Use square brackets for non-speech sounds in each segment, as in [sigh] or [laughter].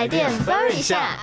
台电 burn 一下。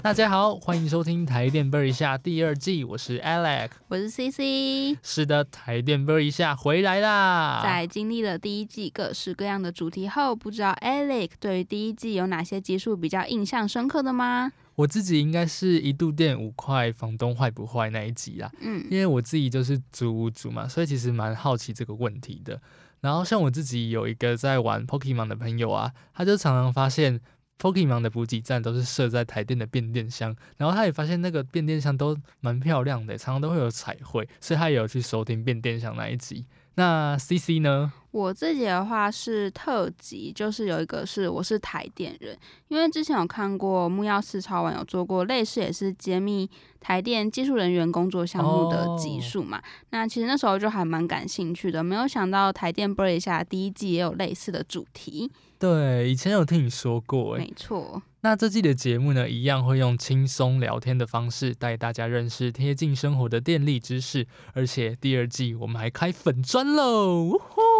大家好，欢迎收听台电 burn 一下第二季，我是 Alex，我是 CC。是的，台电 burn 一下回来啦！在经历了第一季各式各样的主题后，不知道 Alex 对于第一季有哪些集数比较印象深刻的吗？我自己应该是一度电五块，房东坏不坏那一集啦。嗯，因为我自己就是租屋主嘛，所以其实蛮好奇这个问题的。然后像我自己有一个在玩 Pokemon 的朋友啊，他就常常发现。Pokemon 的补给站都是设在台电的变电箱，然后他也发现那个变电箱都蛮漂亮的，常常都会有彩绘，所以他也有去收听变电箱那一集。那 C C 呢？我自己的话是特辑，就是有一个是我是台电人，因为之前有看过木曜四超玩有做过类似也是揭秘台电技术人员工作项目的集数嘛。那其实那时候就还蛮感兴趣的，没有想到台电播一下第一季也有类似的主题。对，以前有听你说过，没错。那这季的节目呢，一样会用轻松聊天的方式带大家认识贴近生活的电力知识，而且第二季我们还开粉砖喽！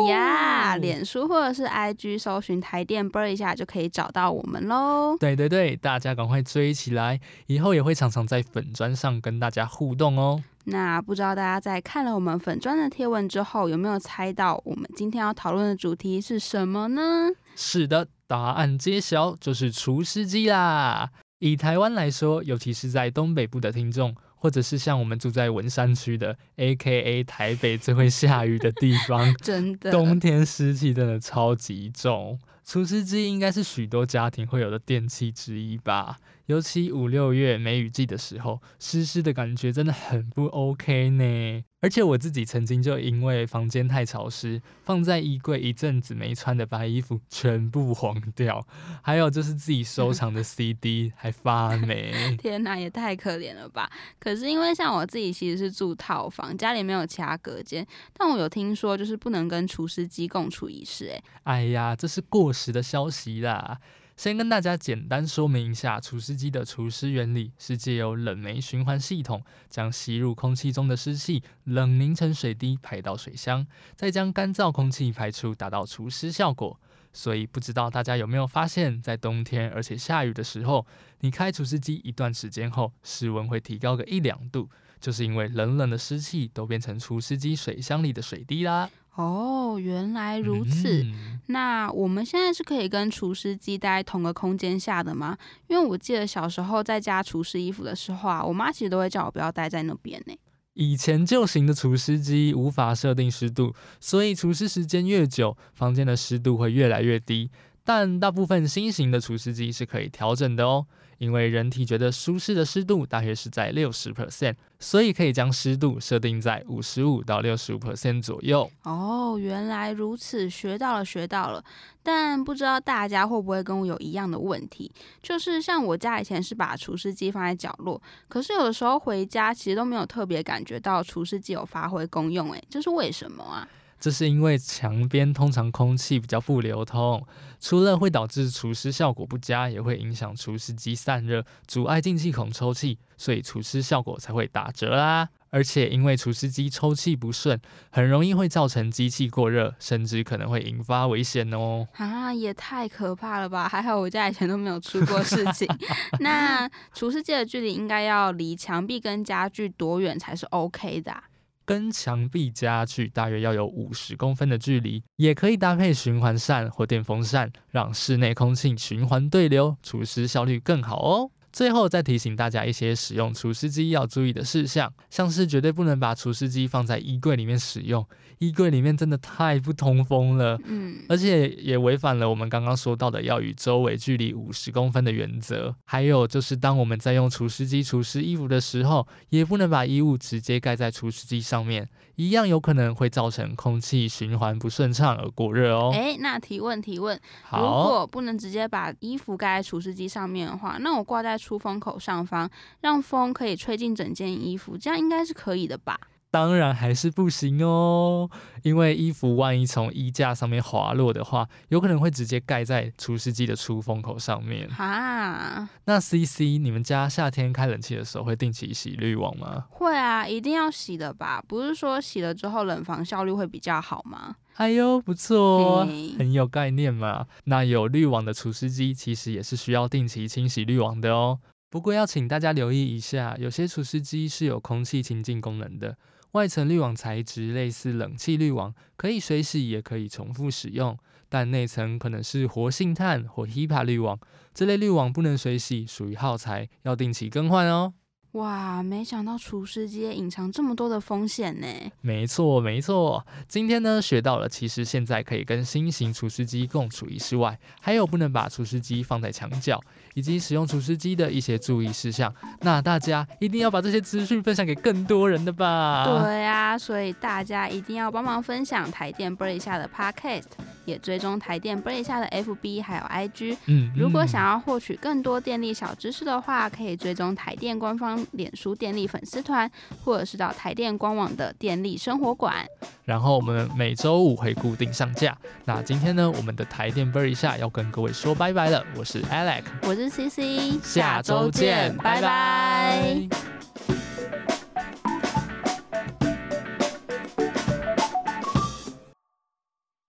呀，脸书或者是 IG 搜寻台电啵一下就可以找到我们喽。对对对，大家赶快追起来，以后也会常常在粉砖上跟大家互动哦。那不知道大家在看了我们粉砖的贴文之后，有没有猜到我们今天要讨论的主题是什么呢？是的，答案揭晓，就是除湿机啦。以台湾来说，尤其是在东北部的听众，或者是像我们住在文山区的，A.K.A 台北最会下雨的地方，[laughs] 真的，冬天湿气真的超级重。除湿机应该是许多家庭会有的电器之一吧。尤其五六月梅雨季的时候，湿湿的感觉真的很不 OK 呢。而且我自己曾经就因为房间太潮湿，放在衣柜一阵子没穿的白衣服全部黄掉，还有就是自己收 [laughs] 藏的 CD 还发霉。天哪，也太可怜了吧！可是因为像我自己其实是住套房，家里没有其他隔间，但我有听说就是不能跟除湿机共处一室。哎，哎呀，这是过时的消息啦。先跟大家简单说明一下，除湿机的除湿原理是借由冷媒循环系统，将吸入空气中的湿气冷凝成水滴排到水箱，再将干燥空气排出，达到除湿效果。所以不知道大家有没有发现，在冬天而且下雨的时候，你开除湿机一段时间后，室温会提高个一两度，就是因为冷冷的湿气都变成除湿机水箱里的水滴啦。哦，原来如此。那我们现在是可以跟除湿机待在同个空间下的吗？因为我记得小时候在家除湿衣服的时候啊，我妈其实都会叫我不要待在那边呢。以前旧型的除湿机无法设定湿度，所以除湿时间越久，房间的湿度会越来越低。但大部分新型的除湿机是可以调整的哦。因为人体觉得舒适的湿度大约是在六十 percent，所以可以将湿度设定在五十五到六十五 percent 左右。哦，原来如此，学到了，学到了。但不知道大家会不会跟我有一样的问题，就是像我家以前是把除湿机放在角落，可是有的时候回家其实都没有特别感觉到除湿机有发挥功用，诶，这是为什么啊？这是因为墙边通常空气比较不流通，除了会导致除湿效果不佳，也会影响除湿机散热，阻碍进气孔抽气，所以除湿效果才会打折啦。而且因为除湿机抽气不顺，很容易会造成机器过热，甚至可能会引发危险哦。啊，也太可怕了吧！还好我家以前都没有出过事情。[laughs] 那除湿机的距离应该要离墙壁跟家具多远才是 OK 的？跟墙壁家具大约要有五十公分的距离，也可以搭配循环扇或电风扇，让室内空气循环对流，除湿效率更好哦。最后再提醒大家一些使用除湿机要注意的事项，像是绝对不能把除湿机放在衣柜里面使用，衣柜里面真的太不通风了，嗯，而且也违反了我们刚刚说到的要与周围距离五十公分的原则。还有就是当我们在用除湿机除湿衣服的时候，也不能把衣物直接盖在除湿机上面。一样有可能会造成空气循环不顺畅而过热哦。哎，那提问提问，如果不能直接把衣服盖在除湿机上面的话，那我挂在出风口上方，让风可以吹进整件衣服，这样应该是可以的吧？当然还是不行哦，因为衣服万一从衣架上面滑落的话，有可能会直接盖在除湿机的出风口上面。啊，那 C C，你们家夏天开冷气的时候会定期洗滤网吗？会啊，一定要洗的吧？不是说洗了之后冷房效率会比较好吗？哎呦，不错哦，很有概念嘛。那有滤网的除湿机其实也是需要定期清洗滤网的哦。不过要请大家留意一下，有些除湿机是有空气清净功能的，外层滤网材质类似冷气滤网，可以水洗也可以重复使用，但内层可能是活性炭或 HEPA 滤网，这类滤网不能水洗，属于耗材，要定期更换哦。哇，没想到厨师机也隐藏这么多的风险呢。没错，没错。今天呢，学到了，其实现在可以跟新型厨师机共处一室外，还有不能把厨师机放在墙角，以及使用厨师机的一些注意事项。那大家一定要把这些资讯分享给更多人的吧。对啊，所以大家一定要帮忙分享台电 b r 下的 Podcast，也追踪台电 b r 下的 FB 还有 IG。嗯，如果嗯想要获取更多电力小知识的话，可以追踪台电官方脸书电力粉丝团，或者是到台电官网的电力生活馆。然后我们每周五会固定上架。那今天呢，我们的台电 b 一下要跟各位说拜拜了。我是 Alex，我是 CC，下周见，拜拜拜